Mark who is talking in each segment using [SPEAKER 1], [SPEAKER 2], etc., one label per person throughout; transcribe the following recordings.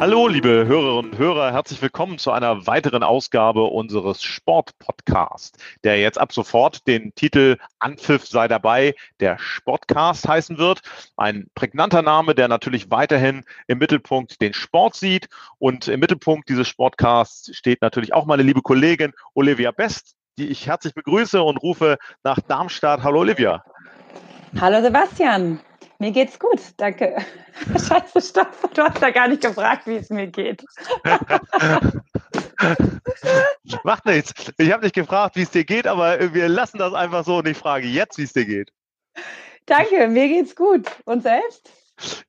[SPEAKER 1] Hallo, liebe Hörerinnen und Hörer, herzlich willkommen zu einer weiteren Ausgabe unseres Sportpodcasts, der jetzt ab sofort den Titel Anpfiff sei dabei, der Sportcast heißen wird. Ein prägnanter Name, der natürlich weiterhin im Mittelpunkt den Sport sieht. Und im Mittelpunkt dieses Sportcasts steht natürlich auch meine liebe Kollegin Olivia Best, die ich herzlich begrüße und rufe nach Darmstadt. Hallo, Olivia.
[SPEAKER 2] Hallo, Sebastian. Mir geht's gut, danke. Scheiße, Stoff, du hast ja gar nicht gefragt, wie es mir geht.
[SPEAKER 1] Macht nichts. Ich habe nicht gefragt, wie es dir geht, aber wir lassen das einfach so und ich frage jetzt, wie es dir geht.
[SPEAKER 2] Danke, mir geht's gut. Und selbst?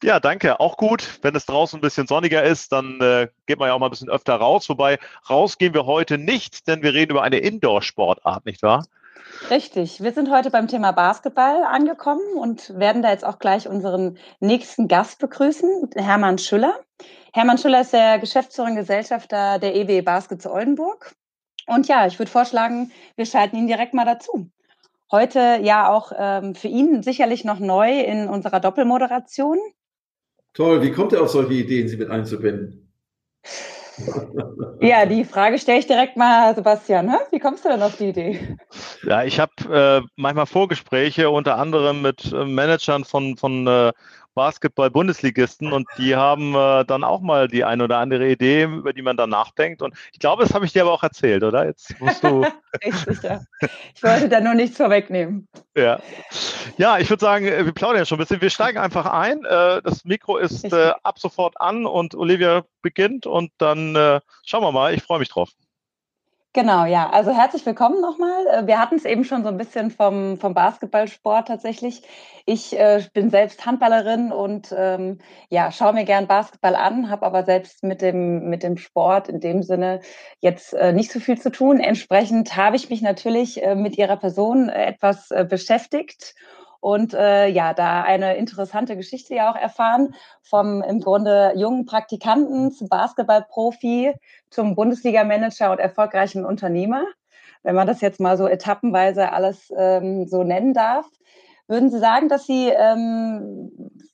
[SPEAKER 1] Ja, danke. Auch gut. Wenn es draußen ein bisschen sonniger ist, dann äh, geht man ja auch mal ein bisschen öfter raus. Wobei raus gehen wir heute nicht, denn wir reden über eine Indoor-Sportart, nicht wahr?
[SPEAKER 2] Richtig. Wir sind heute beim Thema Basketball angekommen und werden da jetzt auch gleich unseren nächsten Gast begrüßen, Hermann Schüller. Hermann Schüller ist der Geschäftsführer und Gesellschafter der EW Basket zu Oldenburg. Und ja, ich würde vorschlagen, wir schalten ihn direkt mal dazu. Heute ja auch ähm, für ihn sicherlich noch neu in unserer Doppelmoderation.
[SPEAKER 3] Toll, wie kommt er auf solche Ideen, sie mit einzubinden?
[SPEAKER 2] Ja, die Frage stelle ich direkt mal, Sebastian. Hä? Wie kommst du denn auf die Idee?
[SPEAKER 1] Ja, ich habe äh, manchmal Vorgespräche, unter anderem mit äh, Managern von, von äh, Basketball-Bundesligisten und die haben äh, dann auch mal die eine oder andere Idee, über die man dann nachdenkt. Und ich glaube, das habe ich dir aber auch erzählt, oder? Jetzt musst du.
[SPEAKER 2] Richtig, ja. Ich wollte da nur nichts vorwegnehmen.
[SPEAKER 1] Ja, ja ich würde sagen, äh, wir plaudern ja schon ein bisschen. Wir steigen einfach ein. Äh, das Mikro ist äh, ab sofort an und Olivia beginnt und dann äh, schauen wir mal. Ich freue mich drauf.
[SPEAKER 2] Genau, ja. Also herzlich willkommen nochmal. Äh, wir hatten es eben schon so ein bisschen vom, vom Basketballsport tatsächlich. Ich äh, bin selbst Handballerin und ähm, ja, schaue mir gern Basketball an, habe aber selbst mit dem, mit dem Sport in dem Sinne jetzt äh, nicht so viel zu tun. Entsprechend habe ich mich natürlich äh, mit ihrer Person äh, etwas äh, beschäftigt und äh, ja, da eine interessante Geschichte ja auch erfahren vom im Grunde jungen Praktikanten zum Basketballprofi zum Bundesliga-Manager und erfolgreichen Unternehmer, wenn man das jetzt mal so etappenweise alles ähm, so nennen darf. Würden Sie sagen, dass Sie, ähm,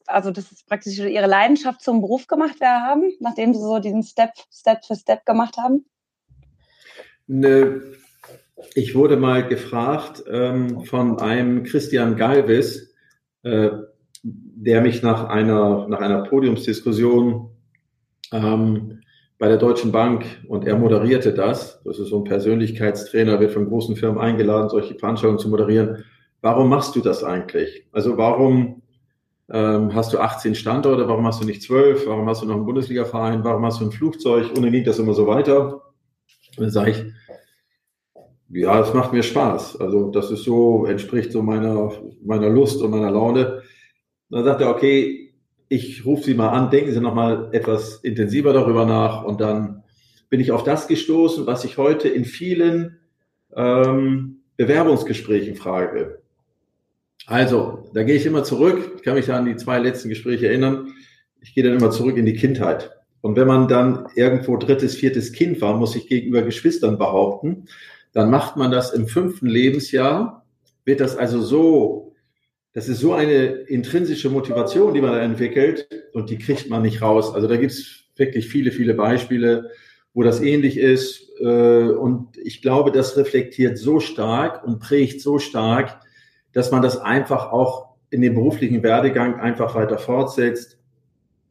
[SPEAKER 2] also das ist praktisch Ihre Leidenschaft zum Beruf gemacht haben, nachdem Sie so diesen Step, Step für Step gemacht haben?
[SPEAKER 3] Ne, ich wurde mal gefragt ähm, von einem Christian Galvis, äh, der mich nach einer, nach einer Podiumsdiskussion ähm, bei der Deutschen Bank und er moderierte das. Das ist so ein Persönlichkeitstrainer, wird von großen Firmen eingeladen, solche Veranstaltungen zu moderieren. Warum machst du das eigentlich? Also warum ähm, hast du 18 Standorte? Warum hast du nicht 12? Warum hast du noch einen Bundesliga-Verein? Warum hast du ein Flugzeug? Und dann ging das immer so weiter. Und dann sage ich, ja, es macht mir Spaß. Also das ist so, entspricht so meiner, meiner Lust und meiner Laune. Dann sagt er, okay, ich rufe Sie mal an, denken Sie nochmal etwas intensiver darüber nach. Und dann bin ich auf das gestoßen, was ich heute in vielen ähm, Bewerbungsgesprächen frage. Also, da gehe ich immer zurück. Ich kann mich an die zwei letzten Gespräche erinnern. Ich gehe dann immer zurück in die Kindheit. Und wenn man dann irgendwo drittes, viertes Kind war, muss ich gegenüber Geschwistern behaupten, dann macht man das im fünften Lebensjahr, wird das also so, das ist so eine intrinsische Motivation, die man da entwickelt und die kriegt man nicht raus. Also da gibt es wirklich viele, viele Beispiele, wo das ähnlich ist. Äh, und ich glaube, das reflektiert so stark und prägt so stark, dass man das einfach auch in dem beruflichen Werdegang einfach weiter fortsetzt.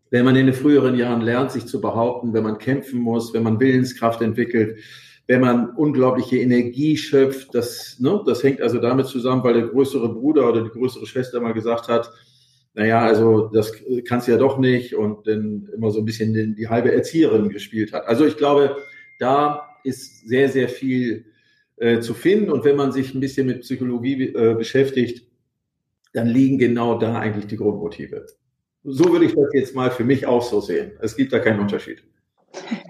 [SPEAKER 3] Wenn man in den früheren Jahren lernt, sich zu behaupten, wenn man kämpfen muss, wenn man Willenskraft entwickelt, wenn man unglaubliche Energie schöpft, das, ne, das hängt also damit zusammen, weil der größere Bruder oder die größere Schwester mal gesagt hat, naja, also das kannst du ja doch nicht und dann immer so ein bisschen die, die halbe Erzieherin gespielt hat. Also ich glaube, da ist sehr, sehr viel äh, zu finden und wenn man sich ein bisschen mit Psychologie äh, beschäftigt, dann liegen genau da eigentlich die Grundmotive. So würde ich das jetzt mal für mich auch so sehen. Es gibt da keinen Unterschied.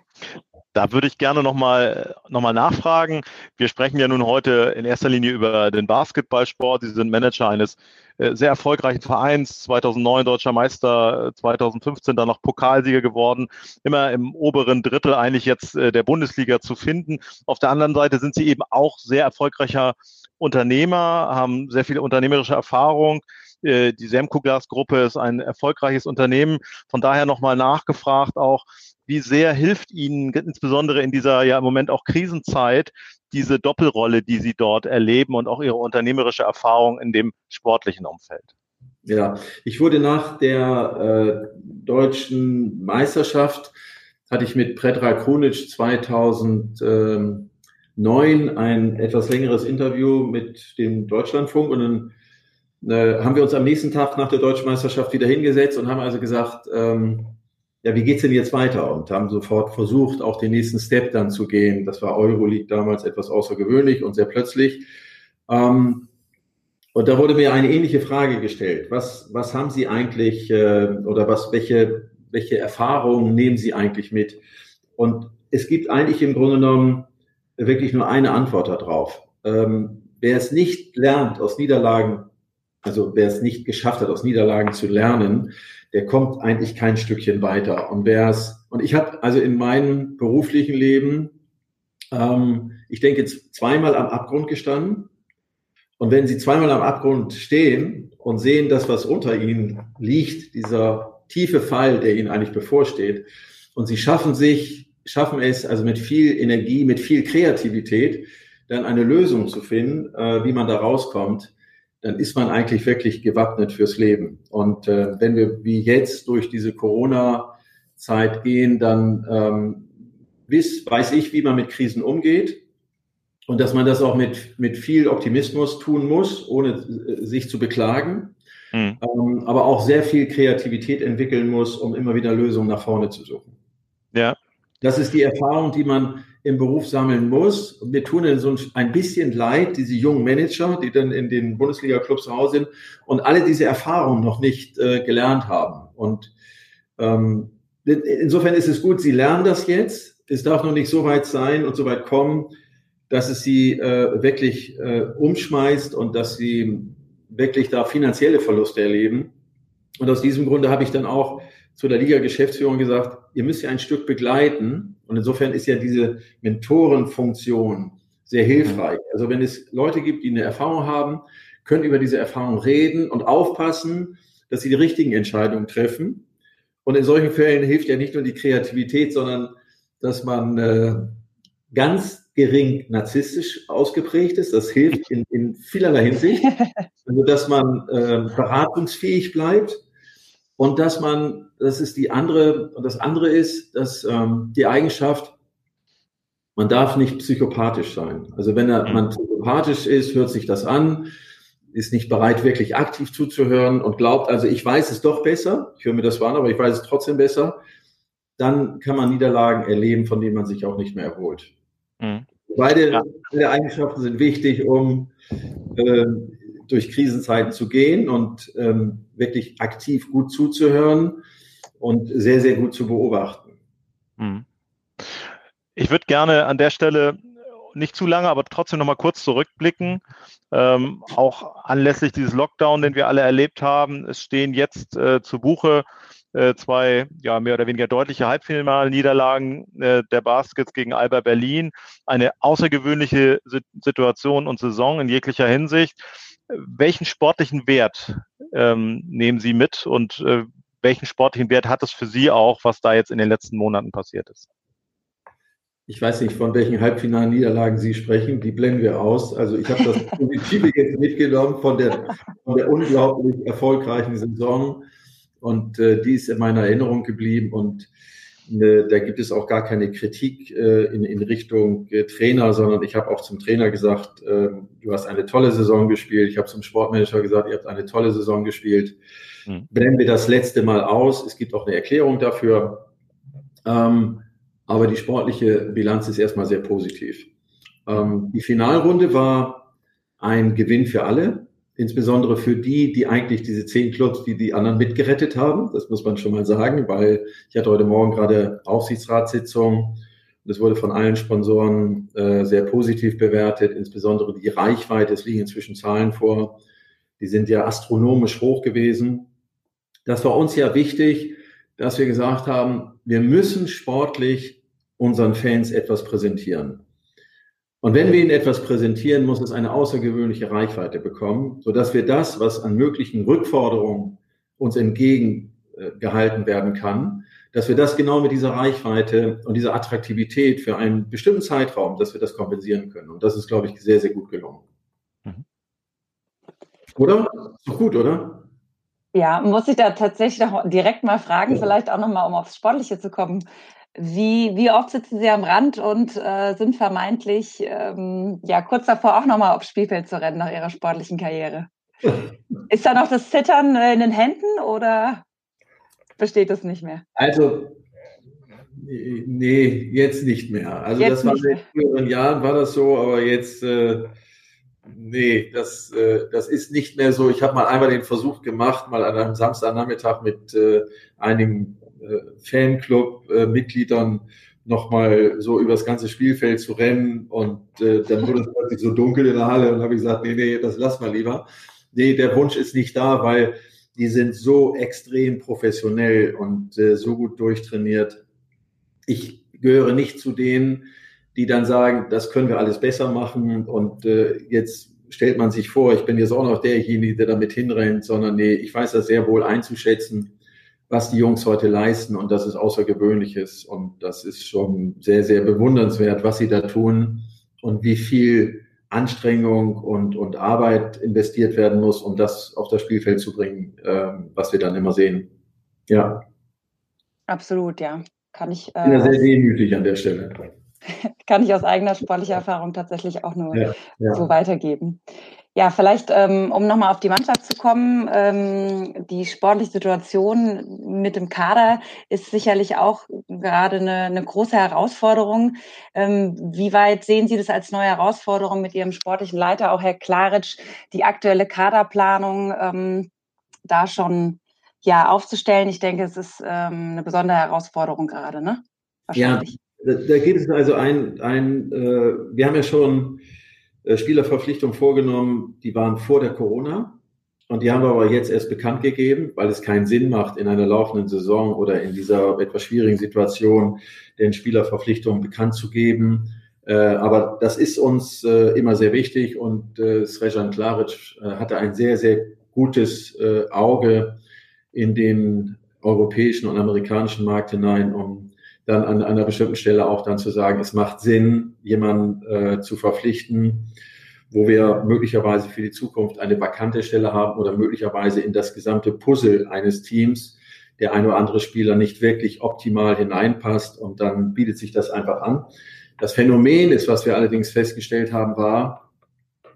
[SPEAKER 1] Da würde ich gerne nochmal noch mal nachfragen. Wir sprechen ja nun heute in erster Linie über den Basketballsport. Sie sind Manager eines äh, sehr erfolgreichen Vereins, 2009 deutscher Meister, 2015 dann noch Pokalsieger geworden, immer im oberen Drittel eigentlich jetzt äh, der Bundesliga zu finden. Auf der anderen Seite sind Sie eben auch sehr erfolgreicher Unternehmer, haben sehr viel unternehmerische Erfahrung äh, die Semco-Glas-Gruppe ist ein erfolgreiches Unternehmen. Von daher nochmal nachgefragt auch, wie sehr hilft Ihnen insbesondere in dieser ja im Moment auch Krisenzeit diese Doppelrolle, die Sie dort erleben und auch Ihre unternehmerische Erfahrung in dem sportlichen Umfeld?
[SPEAKER 3] Ja, ich wurde nach der äh, deutschen Meisterschaft, hatte ich mit Predrag Krunic 2009 ein etwas längeres Interview mit dem Deutschlandfunk und dann äh, haben wir uns am nächsten Tag nach der deutschen Meisterschaft wieder hingesetzt und haben also gesagt, ähm, ja, wie geht's denn jetzt weiter? Und haben sofort versucht, auch den nächsten Step dann zu gehen. Das war Euroleague damals etwas außergewöhnlich und sehr plötzlich. Ähm, und da wurde mir eine ähnliche Frage gestellt. Was, was haben Sie eigentlich äh, oder was, welche, welche Erfahrungen nehmen Sie eigentlich mit? Und es gibt eigentlich im Grunde genommen wirklich nur eine Antwort darauf. Ähm, wer es nicht lernt, aus Niederlagen, also wer es nicht geschafft hat, aus Niederlagen zu lernen, der kommt eigentlich kein Stückchen weiter. Und wer es, und ich habe also in meinem beruflichen Leben, ähm, ich denke, zweimal am Abgrund gestanden und wenn Sie zweimal am Abgrund stehen und sehen, dass was unter Ihnen liegt, dieser tiefe Fall, der Ihnen eigentlich bevorsteht, und Sie schaffen sich, schaffen es also mit viel Energie, mit viel Kreativität, dann eine Lösung zu finden, äh, wie man da rauskommt, dann ist man eigentlich wirklich gewappnet fürs Leben. Und äh, wenn wir wie jetzt durch diese Corona-Zeit gehen, dann ähm, wiss, weiß ich, wie man mit Krisen umgeht und dass man das auch mit, mit viel Optimismus tun muss, ohne äh, sich zu beklagen, mhm. ähm, aber auch sehr viel Kreativität entwickeln muss, um immer wieder Lösungen nach vorne zu suchen. Ja. Das ist die Erfahrung, die man im Beruf sammeln muss. Und mir tun so ein bisschen leid, diese jungen Manager, die dann in den Bundesliga-Clubs Hause sind und alle diese Erfahrungen noch nicht äh, gelernt haben. Und ähm, insofern ist es gut, sie lernen das jetzt. Es darf noch nicht so weit sein und so weit kommen, dass es sie äh, wirklich äh, umschmeißt und dass sie wirklich da finanzielle Verluste erleben. Und aus diesem Grunde habe ich dann auch zu der Liga-Geschäftsführung gesagt, ihr müsst ja ein Stück begleiten. Und insofern ist ja diese Mentorenfunktion sehr hilfreich. Also wenn es Leute gibt, die eine Erfahrung haben, können über diese Erfahrung reden und aufpassen, dass sie die richtigen Entscheidungen treffen. Und in solchen Fällen hilft ja nicht nur die Kreativität, sondern dass man äh, ganz gering narzisstisch ausgeprägt ist. Das hilft in, in vielerlei Hinsicht. Also, dass man äh, beratungsfähig bleibt und dass man, das ist die andere, und das andere ist, dass ähm, die Eigenschaft, man darf nicht psychopathisch sein. Also wenn er, mhm. man psychopathisch ist, hört sich das an, ist nicht bereit, wirklich aktiv zuzuhören und glaubt, also ich weiß es doch besser, ich höre mir das an, aber ich weiß es trotzdem besser, dann kann man Niederlagen erleben, von denen man sich auch nicht mehr erholt. Mhm. Beide, ja. beide Eigenschaften sind wichtig, um äh, durch Krisenzeiten zu gehen und ähm, wirklich aktiv gut zuzuhören und sehr, sehr gut zu beobachten. Mhm.
[SPEAKER 1] Ich würde gerne an der Stelle nicht zu lange, aber trotzdem noch mal kurz zurückblicken. Ähm, auch anlässlich dieses Lockdown, den wir alle erlebt haben. Es stehen jetzt äh, zu Buche äh, zwei ja, mehr oder weniger deutliche Halbfinalniederlagen äh, der Baskets gegen Alba Berlin. Eine außergewöhnliche Situation und Saison in jeglicher Hinsicht. Welchen sportlichen Wert ähm, nehmen Sie mit und äh, welchen sportlichen Wert hat es für Sie auch, was da jetzt in den letzten Monaten passiert ist?
[SPEAKER 3] Ich weiß nicht, von welchen Halbfinalniederlagen Sie sprechen. Die blenden wir aus. Also ich habe das Positive jetzt mitgenommen von der, von der unglaublich erfolgreichen Saison. Und äh, die ist in meiner Erinnerung geblieben. Und da gibt es auch gar keine Kritik äh, in, in Richtung äh, Trainer, sondern ich habe auch zum Trainer gesagt, äh, du hast eine tolle Saison gespielt. Ich habe zum Sportmanager gesagt, ihr habt eine tolle Saison gespielt. Mhm. Blenden wir das letzte Mal aus. Es gibt auch eine Erklärung dafür. Ähm, aber die sportliche Bilanz ist erstmal sehr positiv. Ähm, die Finalrunde war ein Gewinn für alle insbesondere für die, die eigentlich diese zehn Clubs, die die anderen mitgerettet haben. Das muss man schon mal sagen, weil ich hatte heute Morgen gerade Aufsichtsratssitzung. Das wurde von allen Sponsoren äh, sehr positiv bewertet, insbesondere die Reichweite. Es liegen inzwischen Zahlen vor, die sind ja astronomisch hoch gewesen. Das war uns ja wichtig, dass wir gesagt haben, wir müssen sportlich unseren Fans etwas präsentieren. Und wenn wir Ihnen etwas präsentieren, muss es eine außergewöhnliche Reichweite bekommen, sodass wir das, was an möglichen Rückforderungen uns entgegengehalten werden kann, dass wir das genau mit dieser Reichweite und dieser Attraktivität für einen bestimmten Zeitraum, dass wir das kompensieren können. Und das ist, glaube ich, sehr, sehr gut gelungen. Mhm. Oder? Ist doch gut, oder?
[SPEAKER 2] Ja, muss ich da tatsächlich noch direkt mal fragen, vielleicht auch nochmal, um aufs Sportliche zu kommen. Wie, wie oft sitzen Sie am Rand und äh, sind vermeintlich ähm, ja, kurz davor auch nochmal aufs Spielfeld zu rennen nach Ihrer sportlichen Karriere? Ist da noch das Zittern äh, in den Händen oder besteht das nicht mehr?
[SPEAKER 3] Also, nee, jetzt nicht mehr. Also jetzt das war in früheren Jahren war das so, aber jetzt, äh, nee, das, äh, das ist nicht mehr so. Ich habe mal einmal den Versuch gemacht, mal an einem Samstagnachmittag mit äh, einigen äh, Fanclub-Mitgliedern nochmal so übers ganze Spielfeld zu rennen und äh, dann wurde es plötzlich so dunkel in der Halle und habe ich gesagt, nee, nee, das lass mal lieber. Nee, der Wunsch ist nicht da, weil die sind so extrem professionell und äh, so gut durchtrainiert. Ich gehöre nicht zu denen, die dann sagen, das können wir alles besser machen und äh, jetzt stellt man sich vor, ich bin jetzt auch noch derjenige, der damit hinrennt, sondern nee, ich weiß das sehr wohl einzuschätzen was die Jungs heute leisten und das ist außergewöhnliches und das ist schon sehr, sehr bewundernswert, was sie da tun und wie viel Anstrengung und, und Arbeit investiert werden muss, um das auf das Spielfeld zu bringen, äh, was wir dann immer sehen. Ja.
[SPEAKER 2] Absolut, ja. Kann ich.
[SPEAKER 3] Äh, ja sehr demütig an der Stelle.
[SPEAKER 2] Kann ich aus eigener sportlicher Erfahrung tatsächlich auch nur ja, ja. so weitergeben. Ja, vielleicht, ähm, um nochmal auf die Mannschaft zu kommen, ähm, die sportliche Situation mit dem Kader ist sicherlich auch gerade eine, eine große Herausforderung. Ähm, wie weit sehen Sie das als neue Herausforderung mit Ihrem sportlichen Leiter, auch Herr Klaritsch, die aktuelle Kaderplanung ähm, da schon ja, aufzustellen? Ich denke, es ist eine besondere Herausforderung gerade, ne?
[SPEAKER 3] Ja, da, da geht es also ein, ein äh, wir haben ja schon Spielerverpflichtungen vorgenommen, die waren vor der Corona. Und die haben wir aber jetzt erst bekannt gegeben, weil es keinen Sinn macht, in einer laufenden Saison oder in dieser etwas schwierigen Situation den Spielerverpflichtungen bekannt zu geben. Äh, aber das ist uns äh, immer sehr wichtig und Srejan Klaric hatte ein sehr, sehr gutes Auge in den europäischen und amerikanischen Markt hinein, um dann an, einer bestimmten Stelle auch dann zu sagen, es macht Sinn, jemanden äh, zu verpflichten, wo wir möglicherweise für die Zukunft eine vakante Stelle haben oder möglicherweise in das gesamte Puzzle eines Teams der ein oder andere Spieler nicht wirklich optimal hineinpasst und dann bietet sich das einfach an. Das Phänomen ist, was wir allerdings festgestellt haben, war,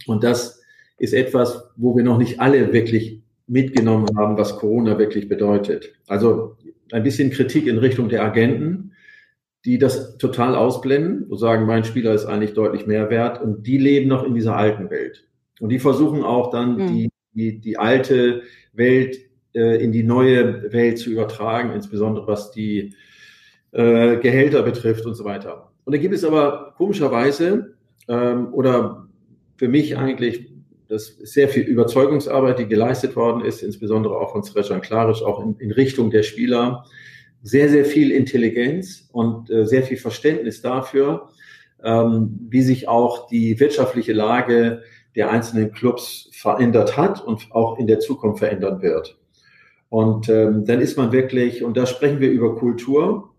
[SPEAKER 3] und das ist etwas, wo wir noch nicht alle wirklich mitgenommen haben, was Corona wirklich bedeutet. Also ein bisschen Kritik in Richtung der Agenten, die das total ausblenden und sagen, mein Spieler ist eigentlich deutlich mehr wert und die leben noch in dieser alten Welt. Und die versuchen auch dann mhm. die, die, die alte Welt äh, in die neue Welt zu übertragen, insbesondere was die äh, Gehälter betrifft und so weiter. Und da gibt es aber komischerweise ähm, oder für mich eigentlich das ist sehr viel Überzeugungsarbeit, die geleistet worden ist, insbesondere auch von Srejan Klarisch, auch in, in Richtung der Spieler, sehr, sehr viel Intelligenz und äh, sehr viel Verständnis dafür, ähm, wie sich auch die wirtschaftliche Lage der einzelnen Clubs verändert hat und auch in der Zukunft verändern wird. Und ähm, dann ist man wirklich, und da sprechen wir über Kultur,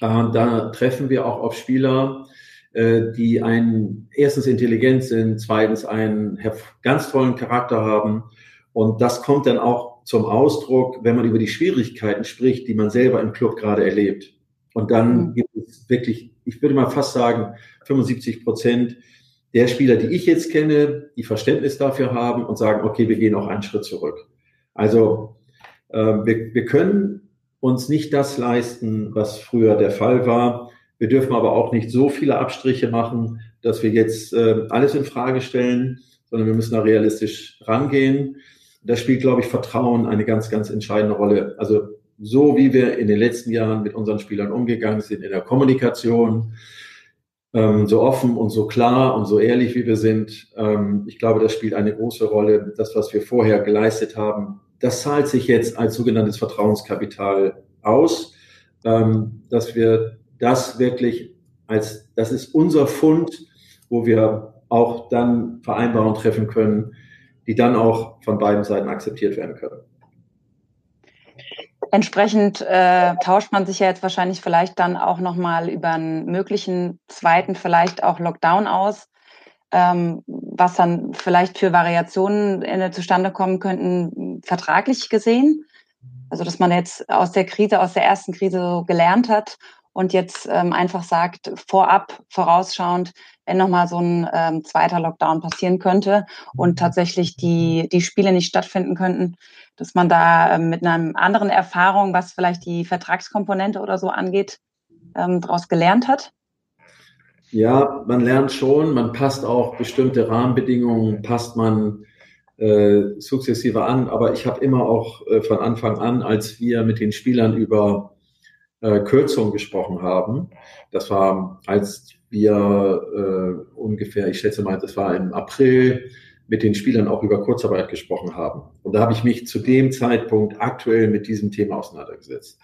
[SPEAKER 3] äh, da treffen wir auch auf Spieler, äh, die einen erstens intelligent sind, zweitens einen ganz tollen Charakter haben. Und das kommt dann auch zum Ausdruck, wenn man über die Schwierigkeiten spricht, die man selber im Club gerade erlebt. Und dann mhm. gibt es wirklich, ich würde mal fast sagen, 75 Prozent der Spieler, die ich jetzt kenne, die Verständnis dafür haben und sagen, okay, wir gehen auch einen Schritt zurück. Also äh, wir, wir können uns nicht das leisten, was früher der Fall war. Wir dürfen aber auch nicht so viele Abstriche machen, dass wir jetzt äh, alles in Frage stellen, sondern wir müssen da realistisch rangehen. Da spielt, glaube ich, Vertrauen eine ganz, ganz entscheidende Rolle. Also so wie wir in den letzten Jahren mit unseren Spielern umgegangen sind in der Kommunikation, ähm, so offen und so klar und so ehrlich wie wir sind, ähm, ich glaube, das spielt eine große Rolle. Das, was wir vorher geleistet haben, das zahlt sich jetzt als sogenanntes Vertrauenskapital aus, ähm, dass wir das wirklich als, das ist unser Fund wo wir auch dann Vereinbarungen treffen können, die dann auch von beiden Seiten akzeptiert werden können.
[SPEAKER 2] Entsprechend äh, tauscht man sich ja jetzt wahrscheinlich vielleicht dann auch nochmal über einen möglichen zweiten, vielleicht auch Lockdown aus, ähm, was dann vielleicht für Variationen äh, zustande kommen könnten, vertraglich gesehen. Also dass man jetzt aus der Krise, aus der ersten Krise so gelernt hat und jetzt ähm, einfach sagt, vorab, vorausschauend, wenn nochmal so ein ähm, zweiter Lockdown passieren könnte und tatsächlich die, die Spiele nicht stattfinden könnten, dass man da ähm, mit einer anderen Erfahrung, was vielleicht die Vertragskomponente oder so angeht, ähm, daraus gelernt hat?
[SPEAKER 3] Ja, man lernt schon, man passt auch bestimmte Rahmenbedingungen, passt man äh, sukzessive an, aber ich habe immer auch äh, von Anfang an, als wir mit den Spielern über äh, Kürzung gesprochen haben, das war, als wir äh, ungefähr, ich schätze mal, das war im April, mit den Spielern auch über Kurzarbeit gesprochen haben. Und da habe ich mich zu dem Zeitpunkt aktuell mit diesem Thema auseinandergesetzt.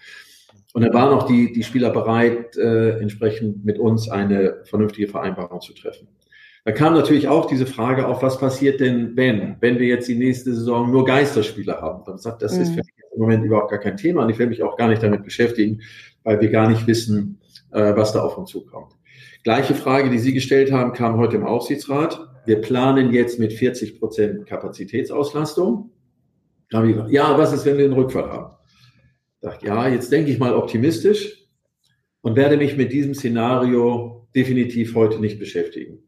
[SPEAKER 3] Und dann waren auch die, die Spieler bereit, äh, entsprechend mit uns eine vernünftige Vereinbarung zu treffen. Da kam natürlich auch diese Frage auf, was passiert denn, wenn, wenn wir jetzt die nächste Saison nur Geisterspieler haben. Dann sagt, das mhm. ist für mich im Moment überhaupt gar kein Thema und ich will mich auch gar nicht damit beschäftigen, weil wir gar nicht wissen, äh, was da auf uns zukommt. Gleiche Frage, die Sie gestellt haben, kam heute im Aufsichtsrat. Wir planen jetzt mit 40 Prozent Kapazitätsauslastung. Da habe ich gesagt, ja, was ist, wenn wir einen Rückfall haben? Ich dachte, ja, jetzt denke ich mal optimistisch und werde mich mit diesem Szenario definitiv heute nicht beschäftigen.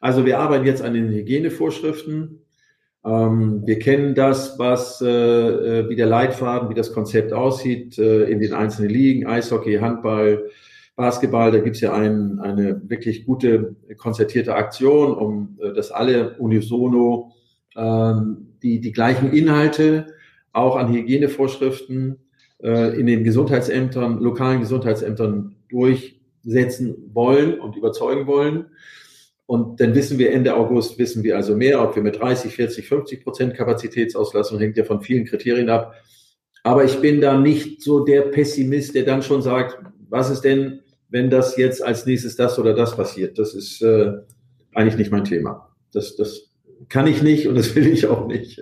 [SPEAKER 3] Also wir arbeiten jetzt an den Hygienevorschriften. Ähm, wir kennen das, was, äh, äh, wie der Leitfaden, wie das Konzept aussieht äh, in den einzelnen Ligen, Eishockey, Handball, Basketball. Da gibt es ja ein, eine wirklich gute konzertierte Aktion, um äh, dass alle unisono ähm, die, die gleichen Inhalte auch an Hygienevorschriften äh, in den Gesundheitsämtern, lokalen Gesundheitsämtern durchsetzen wollen und überzeugen wollen. Und dann wissen wir Ende August, wissen wir also mehr, ob wir mit 30, 40, 50 Prozent Kapazitätsauslastung, hängt ja von vielen Kriterien ab. Aber ich bin da nicht so der Pessimist, der dann schon sagt, was ist denn, wenn das jetzt als nächstes das oder das passiert? Das ist äh, eigentlich nicht mein Thema. Das, das kann ich nicht und das will ich auch nicht.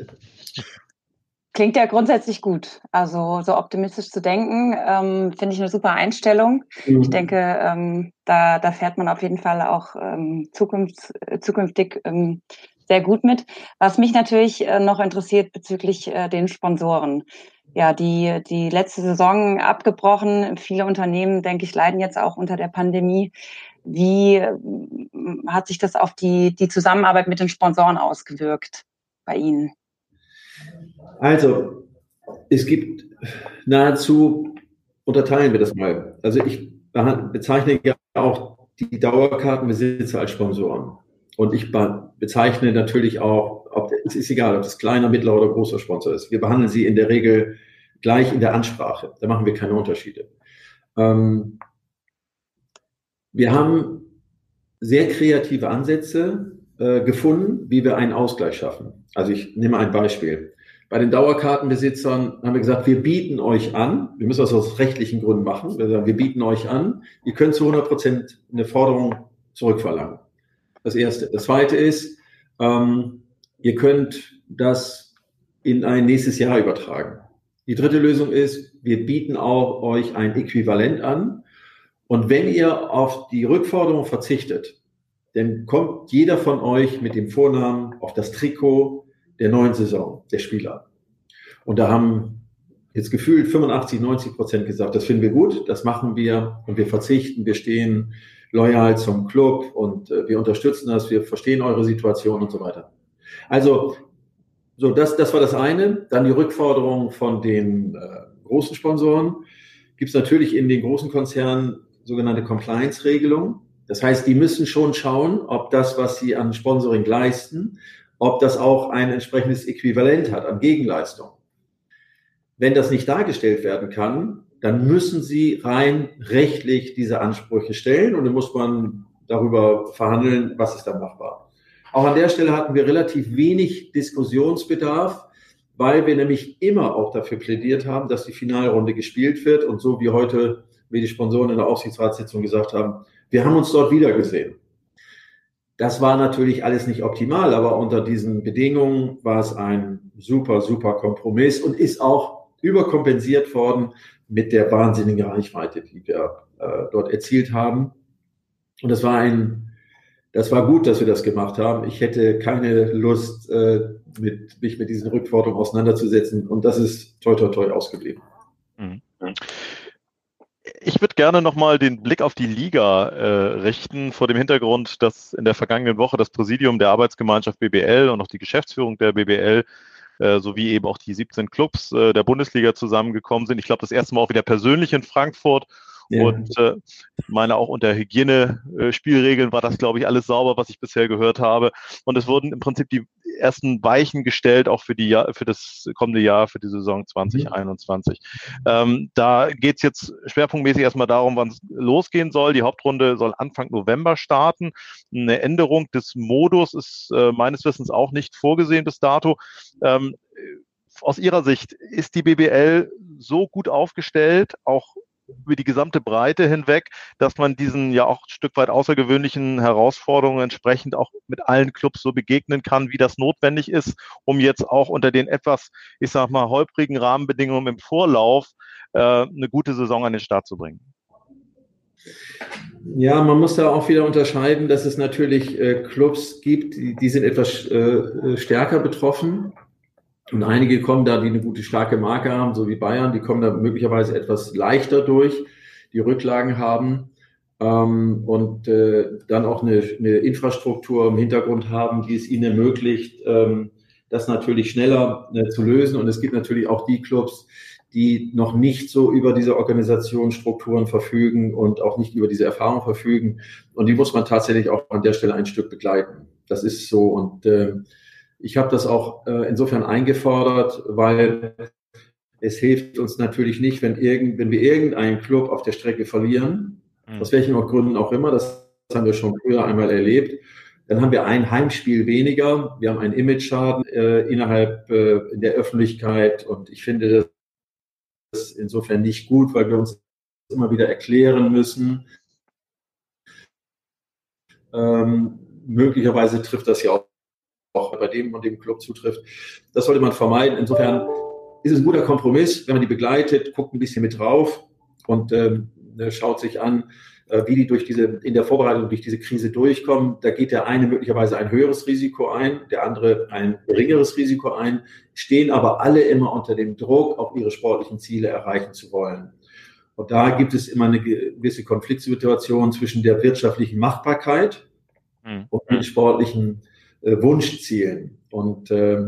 [SPEAKER 2] Klingt ja grundsätzlich gut. Also so optimistisch zu denken, ähm, finde ich eine super Einstellung. Mhm. Ich denke, ähm, da, da fährt man auf jeden Fall auch ähm, zukunfts-, zukünftig ähm, sehr gut mit. Was mich natürlich äh, noch interessiert bezüglich äh, den Sponsoren. Ja, die, die letzte Saison abgebrochen. Viele Unternehmen, denke ich, leiden jetzt auch unter der Pandemie. Wie äh, hat sich das auf die, die Zusammenarbeit mit den Sponsoren ausgewirkt bei Ihnen?
[SPEAKER 3] Also, es gibt nahezu, unterteilen wir das mal. Also ich bezeichne ja auch die Dauerkartenbesitzer als Sponsoren. Und ich bezeichne natürlich auch, ob, es ist egal, ob das kleiner, mittlerer oder großer Sponsor ist. Wir behandeln sie in der Regel gleich in der Ansprache. Da machen wir keine Unterschiede. Ähm, wir haben sehr kreative Ansätze äh, gefunden, wie wir einen Ausgleich schaffen. Also ich nehme ein Beispiel. Bei den Dauerkartenbesitzern haben wir gesagt, wir bieten euch an, wir müssen das aus rechtlichen Gründen machen, wir sagen, wir bieten euch an, ihr könnt zu 100 Prozent eine Forderung zurückverlangen. Das Erste. Das Zweite ist, ähm, ihr könnt das in ein nächstes Jahr übertragen. Die dritte Lösung ist, wir bieten auch euch ein Äquivalent an. Und wenn ihr auf die Rückforderung verzichtet, dann kommt jeder von euch mit dem Vornamen auf das Trikot der neuen Saison der Spieler. Und da haben jetzt gefühlt 85, 90 Prozent gesagt, das finden wir gut, das machen wir und wir verzichten, wir stehen loyal zum Club und äh, wir unterstützen das, wir verstehen eure Situation und so weiter. Also, so, das, das war das eine. Dann die Rückforderung von den äh, großen Sponsoren. Gibt es natürlich in den großen Konzernen sogenannte Compliance-Regelungen. Das heißt, die müssen schon schauen, ob das, was sie an Sponsoring leisten, ob das auch ein entsprechendes Äquivalent hat an Gegenleistung. Wenn das nicht dargestellt werden kann, dann müssen Sie rein rechtlich diese Ansprüche stellen und dann muss man darüber verhandeln, was ist dann machbar. Auch an der Stelle hatten wir relativ wenig Diskussionsbedarf, weil wir nämlich immer auch dafür plädiert haben, dass die Finalrunde gespielt wird und so wie heute, wie die Sponsoren in der Aufsichtsratssitzung gesagt haben, wir haben uns dort wiedergesehen. Das war natürlich alles nicht optimal, aber unter diesen Bedingungen war es ein super, super Kompromiss und ist auch überkompensiert worden mit der wahnsinnigen Reichweite, die wir äh, dort erzielt haben. Und das war ein, das war gut, dass wir das gemacht haben. Ich hätte keine Lust, äh, mit, mich mit diesen Rückforderungen auseinanderzusetzen. Und das ist toi, toi, toi ausgeblieben. Mhm.
[SPEAKER 1] Ich würde gerne nochmal den Blick auf die Liga äh, richten, vor dem Hintergrund, dass in der vergangenen Woche das Präsidium der Arbeitsgemeinschaft BBL und auch die Geschäftsführung der BBL äh, sowie eben auch die 17 Clubs äh, der Bundesliga zusammengekommen sind. Ich glaube, das erste Mal auch wieder persönlich in Frankfurt ja. Und äh, meine auch unter Hygienespielregeln war das, glaube ich, alles sauber, was ich bisher gehört habe. Und es wurden im Prinzip die ersten Weichen gestellt, auch für die Jahr, für das kommende Jahr, für die Saison 2021. Mhm. Ähm, da geht es jetzt schwerpunktmäßig erstmal darum, wann es losgehen soll. Die Hauptrunde soll Anfang November starten. Eine Änderung des Modus ist äh, meines Wissens auch nicht vorgesehen bis dato. Ähm, aus Ihrer Sicht ist die BBL so gut aufgestellt, auch über die gesamte Breite hinweg, dass man diesen ja auch ein Stück weit außergewöhnlichen Herausforderungen entsprechend auch mit allen Clubs so begegnen kann, wie das notwendig ist, um jetzt auch unter den etwas, ich sag mal, holprigen Rahmenbedingungen im Vorlauf äh, eine gute Saison an den Start zu bringen.
[SPEAKER 3] Ja, man muss da auch wieder unterscheiden, dass es natürlich äh, Clubs gibt, die, die sind etwas äh, stärker betroffen und einige kommen da, die eine gute, starke Marke haben, so wie Bayern, die kommen da möglicherweise etwas leichter durch, die Rücklagen haben ähm, und äh, dann auch eine, eine, Infrastruktur im Hintergrund haben, die es ihnen ermöglicht, ähm, das natürlich schneller äh, zu lösen. Und es gibt natürlich auch die Clubs, die noch nicht so über diese Organisationsstrukturen verfügen und auch nicht über diese Erfahrung verfügen. Und die muss man tatsächlich auch an der Stelle ein Stück begleiten. Das ist so. Und äh, ich habe das auch äh, insofern eingefordert, weil es hilft uns natürlich nicht, wenn, irgend, wenn wir irgendeinen Club auf der Strecke verlieren, mhm. aus welchen Gründen auch immer, das haben wir schon früher einmal erlebt, dann haben wir ein Heimspiel weniger, wir haben einen Image-Schaden äh, innerhalb äh, in der Öffentlichkeit und ich finde das insofern nicht gut, weil wir uns immer wieder erklären müssen. Ähm, möglicherweise trifft das ja auch auch bei dem und dem Club zutrifft. Das sollte man vermeiden. Insofern ist es ein guter Kompromiss, wenn man die begleitet, guckt ein bisschen mit drauf und ähm, ne, schaut sich an, äh, wie die durch diese, in der Vorbereitung durch diese Krise durchkommen. Da geht der eine möglicherweise ein höheres Risiko ein, der andere ein geringeres Risiko ein, stehen aber alle immer unter dem Druck, auch ihre sportlichen Ziele erreichen zu wollen. Und da gibt es immer eine gewisse Konfliktsituation zwischen der wirtschaftlichen Machbarkeit mhm. und den sportlichen Wunschzielen. Und äh,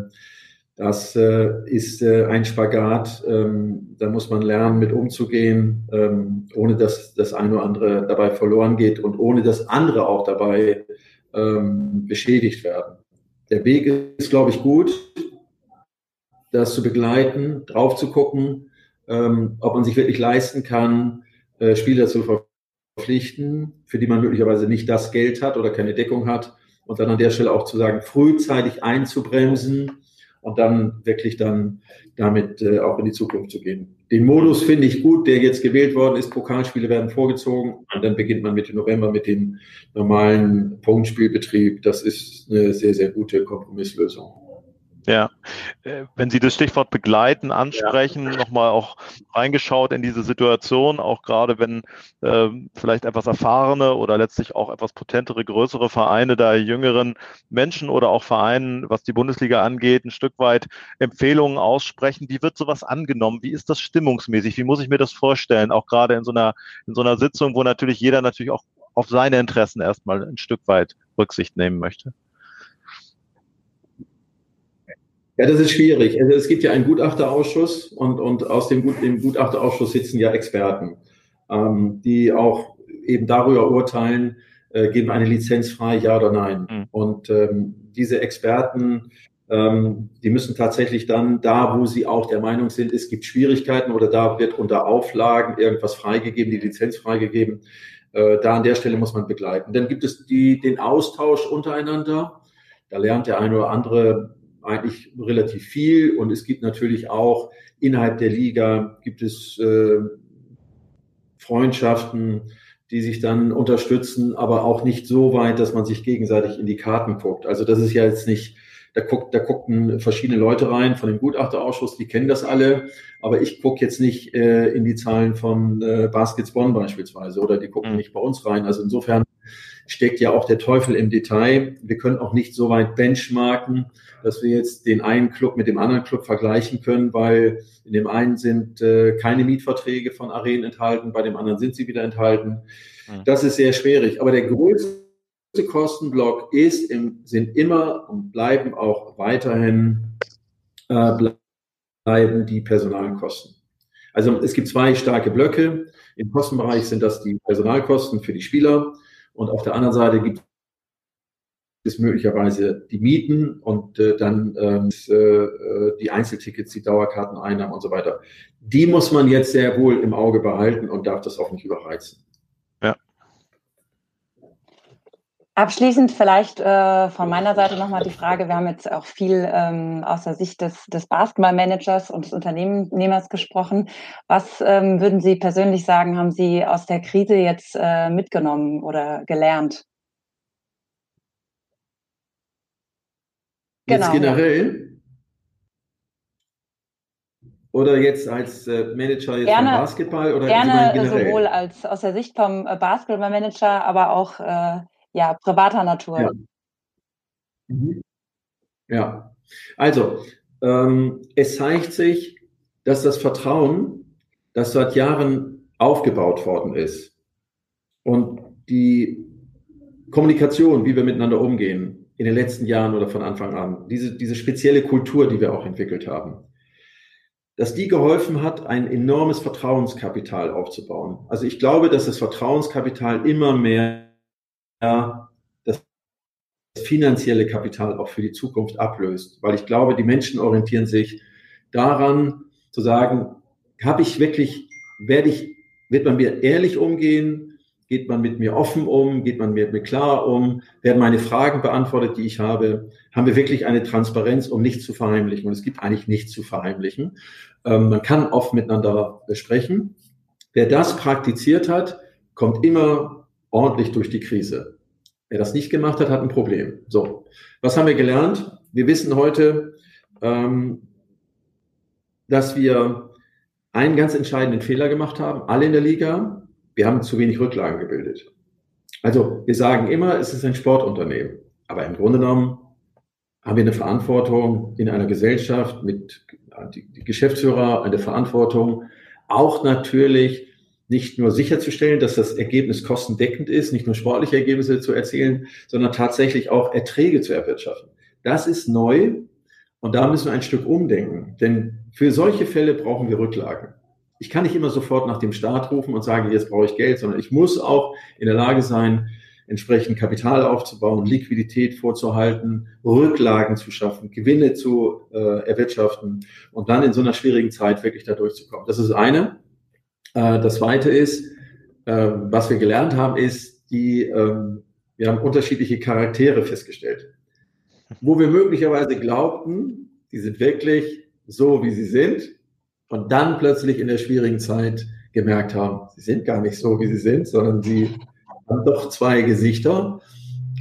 [SPEAKER 3] das äh, ist äh, ein Spagat. Ähm, da muss man lernen, mit umzugehen, ähm, ohne dass das eine oder andere dabei verloren geht und ohne dass andere auch dabei ähm, beschädigt werden. Der Weg ist, glaube ich, gut, das zu begleiten, drauf zu gucken, ähm, ob man sich wirklich leisten kann, äh, Spieler zu verpflichten, für die man möglicherweise nicht das Geld hat oder keine Deckung hat und dann an der Stelle auch zu sagen, frühzeitig einzubremsen und dann wirklich dann damit äh, auch in die Zukunft zu gehen. Den Modus finde ich gut, der jetzt gewählt worden ist. Pokalspiele werden vorgezogen und dann beginnt man Mitte November mit dem normalen Punktspielbetrieb. Das ist eine sehr, sehr gute Kompromisslösung.
[SPEAKER 1] Ja, äh, wenn Sie das Stichwort begleiten, ansprechen, ja. nochmal auch reingeschaut in diese Situation, auch gerade wenn äh, vielleicht etwas erfahrene oder letztlich auch etwas potentere, größere Vereine da jüngeren Menschen oder auch Vereinen, was die Bundesliga angeht, ein Stück weit Empfehlungen aussprechen. Wie wird sowas angenommen? Wie ist das stimmungsmäßig? Wie muss ich mir das vorstellen? Auch gerade in so einer, in so einer Sitzung, wo natürlich jeder natürlich auch auf seine Interessen erstmal ein Stück weit Rücksicht nehmen möchte.
[SPEAKER 3] Ja, das ist schwierig. Also es gibt ja einen Gutachterausschuss und, und aus dem, Gut, dem Gutachterausschuss sitzen ja Experten, ähm, die auch eben darüber urteilen, äh, geben eine Lizenz frei, ja oder nein. Mhm. Und ähm, diese Experten, ähm, die müssen tatsächlich dann da, wo sie auch der Meinung sind, es gibt Schwierigkeiten oder da wird unter Auflagen irgendwas freigegeben, die Lizenz freigegeben, äh, da an der Stelle muss man begleiten. Dann gibt es die, den Austausch untereinander. Da lernt der eine oder andere eigentlich relativ viel und es gibt natürlich auch innerhalb der Liga gibt es äh, Freundschaften, die sich dann unterstützen, aber auch nicht so weit, dass man sich gegenseitig in die Karten guckt. Also das ist ja jetzt nicht, da guckt, da gucken verschiedene Leute rein von dem Gutachterausschuss, die kennen das alle, aber ich gucke jetzt nicht äh, in die Zahlen von äh, Baskets Bonn beispielsweise oder die gucken mhm. nicht bei uns rein. Also insofern steckt ja auch der Teufel im Detail. Wir können auch nicht so weit benchmarken, dass wir jetzt den einen Club mit dem anderen Club vergleichen können, weil in dem einen sind äh, keine Mietverträge von Arenen enthalten, bei dem anderen sind sie wieder enthalten. Mhm. Das ist sehr schwierig. Aber der größte Kostenblock ist, im, sind immer und bleiben auch weiterhin äh, bleiben die Personalkosten. Also es gibt zwei starke Blöcke. Im Kostenbereich sind das die Personalkosten für die Spieler und auf der anderen Seite gibt es möglicherweise die Mieten und äh, dann ähm, äh, die Einzeltickets, die Dauerkarteneinnahmen und so weiter. Die muss man jetzt sehr wohl im Auge behalten und darf das auch nicht überreizen.
[SPEAKER 2] Ja. Abschließend vielleicht äh, von meiner Seite nochmal die Frage, wir haben jetzt auch viel ähm, aus der Sicht des, des Basketballmanagers und des Unternehmers gesprochen. Was ähm, würden Sie persönlich sagen, haben Sie aus der Krise jetzt äh, mitgenommen oder gelernt?
[SPEAKER 3] Genau, jetzt generell? Oder jetzt als äh, Manager jetzt
[SPEAKER 2] gerne,
[SPEAKER 3] vom Basketball? Oder
[SPEAKER 2] gerne sowohl als aus der Sicht vom äh, Basketballmanager, aber auch äh, ja, privater Natur.
[SPEAKER 3] Ja, mhm. ja. also ähm, es zeigt sich, dass das Vertrauen, das seit Jahren aufgebaut worden ist und die Kommunikation, wie wir miteinander umgehen, in den letzten Jahren oder von Anfang an, diese, diese spezielle Kultur, die wir auch entwickelt haben, dass die geholfen hat, ein enormes Vertrauenskapital aufzubauen. Also ich glaube, dass das Vertrauenskapital immer mehr das finanzielle Kapital auch für die Zukunft ablöst, weil ich glaube, die Menschen orientieren sich daran, zu sagen, habe ich wirklich, werde ich, wird man mir ehrlich umgehen, Geht man mit mir offen um? Geht man mit mir klar um? Werden meine Fragen beantwortet, die ich habe? Haben wir wirklich eine Transparenz, um nichts zu verheimlichen? Und es gibt eigentlich nichts zu verheimlichen. Ähm, man kann oft miteinander besprechen. Wer das praktiziert hat, kommt immer ordentlich durch die Krise. Wer das nicht gemacht hat, hat ein Problem. So, was haben wir gelernt? Wir wissen heute, ähm, dass wir einen ganz entscheidenden Fehler gemacht haben, alle in der Liga, wir haben zu wenig Rücklagen gebildet. Also wir sagen immer, es ist ein Sportunternehmen. Aber im Grunde genommen haben wir eine Verantwortung in einer Gesellschaft mit die, Geschäftsführer eine Verantwortung, auch natürlich nicht nur sicherzustellen, dass das Ergebnis kostendeckend ist, nicht nur sportliche Ergebnisse zu erzielen, sondern tatsächlich auch Erträge zu erwirtschaften. Das ist neu und da müssen wir ein Stück umdenken. Denn für solche Fälle brauchen wir Rücklagen ich kann nicht immer sofort nach dem Start rufen und sagen, jetzt brauche ich Geld, sondern ich muss auch in der Lage sein, entsprechend Kapital aufzubauen, Liquidität vorzuhalten, Rücklagen zu schaffen, Gewinne zu äh, erwirtschaften und dann in so einer schwierigen Zeit wirklich da durchzukommen. Das ist eine. Äh, das zweite ist, äh, was wir gelernt haben, ist, die, ähm, wir haben unterschiedliche Charaktere festgestellt. Wo wir möglicherweise glaubten, die sind wirklich so, wie sie sind, und dann plötzlich in der schwierigen Zeit gemerkt haben, sie sind gar nicht so, wie sie sind, sondern sie haben doch zwei Gesichter.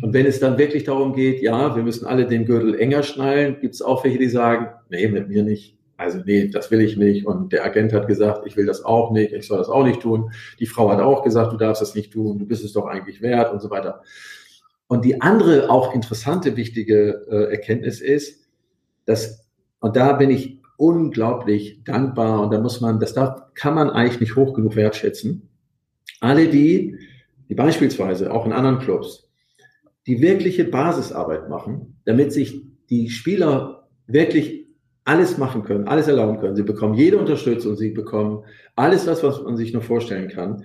[SPEAKER 3] Und wenn es dann wirklich darum geht, ja, wir müssen alle den Gürtel enger schnallen, gibt es auch welche, die sagen, nee, mit mir nicht. Also nee, das will ich nicht. Und der Agent hat gesagt, ich will das auch nicht, ich soll das auch nicht tun. Die Frau hat auch gesagt, du darfst das nicht tun, du bist es doch eigentlich wert und so weiter. Und die andere auch interessante, wichtige äh, Erkenntnis ist, dass, und da bin ich unglaublich dankbar und da muss man, das darf, kann man eigentlich nicht hoch genug wertschätzen. Alle die, die beispielsweise auch in anderen Clubs, die wirkliche Basisarbeit machen, damit sich die Spieler wirklich alles machen können, alles erlauben können. Sie bekommen jede Unterstützung, sie bekommen alles das, was man sich nur vorstellen kann.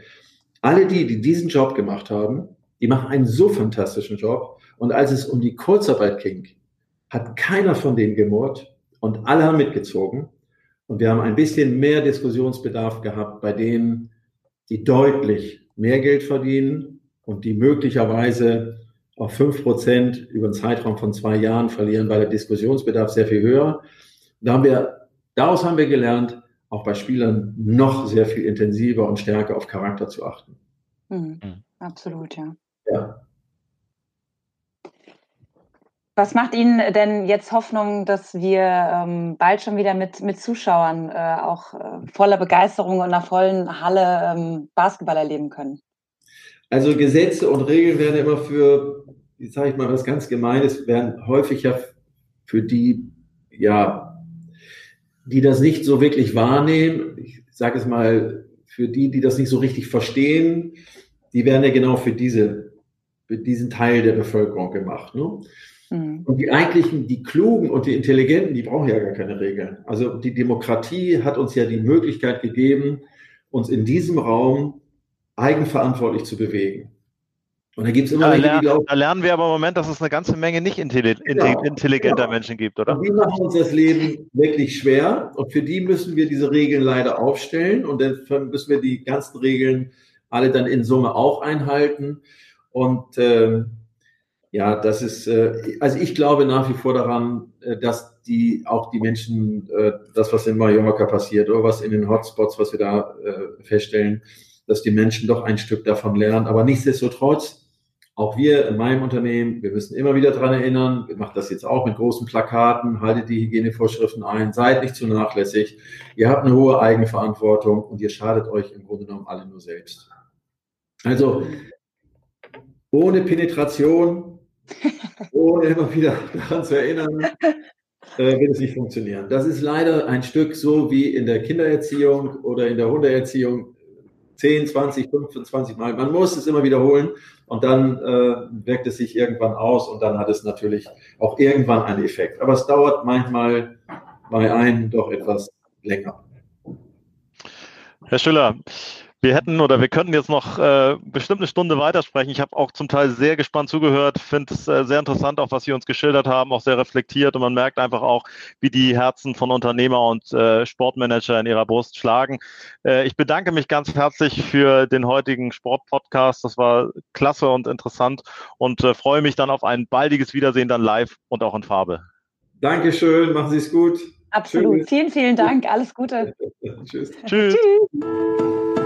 [SPEAKER 3] Alle die, die diesen Job gemacht haben, die machen einen so fantastischen Job. Und als es um die Kurzarbeit ging, hat keiner von denen gemurrt, und alle haben mitgezogen. Und wir haben ein bisschen mehr Diskussionsbedarf gehabt bei denen, die deutlich mehr Geld verdienen und die möglicherweise auf fünf Prozent über einen Zeitraum von zwei Jahren verlieren, weil der Diskussionsbedarf sehr viel höher. Da haben wir, daraus haben wir gelernt, auch bei Spielern noch sehr viel intensiver und stärker auf Charakter zu achten.
[SPEAKER 2] Mhm. Mhm. Absolut, ja.
[SPEAKER 3] Ja.
[SPEAKER 2] Was macht Ihnen denn jetzt Hoffnung, dass wir ähm, bald schon wieder mit, mit Zuschauern äh, auch äh, voller Begeisterung und einer vollen Halle ähm, Basketball erleben können?
[SPEAKER 3] Also Gesetze und Regeln werden immer für, jetzt sage ich mal was ganz Gemeines, werden häufig ja für die, ja, die das nicht so wirklich wahrnehmen, ich sage es mal, für die, die das nicht so richtig verstehen, die werden ja genau für diese, für diesen Teil der Bevölkerung gemacht. Ne? Mhm. Und die eigentlichen, die Klugen und die Intelligenten, die brauchen ja gar keine Regeln. Also die Demokratie hat uns ja die Möglichkeit gegeben, uns in diesem Raum eigenverantwortlich zu bewegen.
[SPEAKER 1] Und da gibt es immer da, welche, die da lernen wir aber im Moment, dass es eine ganze Menge nicht intelligenter genau, intelligenter genau. Menschen gibt, oder?
[SPEAKER 3] Und die machen uns das Leben wirklich schwer und für die müssen wir diese Regeln leider aufstellen und dann müssen wir die ganzen Regeln alle dann in Summe auch einhalten. Und ähm, ja, das ist, äh, also ich glaube nach wie vor daran, äh, dass die auch die Menschen, äh, das, was in Mallorca passiert oder was in den Hotspots, was wir da äh, feststellen, dass die Menschen doch ein Stück davon lernen. Aber nichtsdestotrotz, auch wir in meinem Unternehmen, wir müssen immer wieder dran erinnern, wir machen das jetzt auch mit großen Plakaten, haltet die Hygienevorschriften ein, seid nicht zu nachlässig, ihr habt eine hohe Eigenverantwortung und ihr schadet euch im Grunde genommen alle nur selbst. Also ohne Penetration, ohne immer wieder daran zu erinnern, äh, wird es nicht funktionieren. Das ist leider ein Stück so wie in der Kindererziehung oder in der Hundeerziehung 10, 20, 25 Mal. Man muss es immer wiederholen und dann äh, wirkt es sich irgendwann aus und dann hat es natürlich auch irgendwann einen Effekt. Aber es dauert manchmal bei einem doch etwas länger.
[SPEAKER 1] Herr Schüller, wir hätten oder wir könnten jetzt noch äh, bestimmt eine Stunde weitersprechen. Ich habe auch zum Teil sehr gespannt zugehört, finde es äh, sehr interessant, auch was Sie uns geschildert haben, auch sehr reflektiert und man merkt einfach auch, wie die Herzen von Unternehmer und äh, Sportmanager in ihrer Brust schlagen. Äh, ich bedanke mich ganz herzlich für den heutigen Sportpodcast. Das war klasse und interessant und äh, freue mich dann auf ein baldiges Wiedersehen dann live und auch in Farbe.
[SPEAKER 3] Dankeschön, machen Sie es gut.
[SPEAKER 2] Absolut. Tschüss. Vielen, vielen Dank. Alles Gute.
[SPEAKER 1] Tschüss. Tschüss. Tschüss.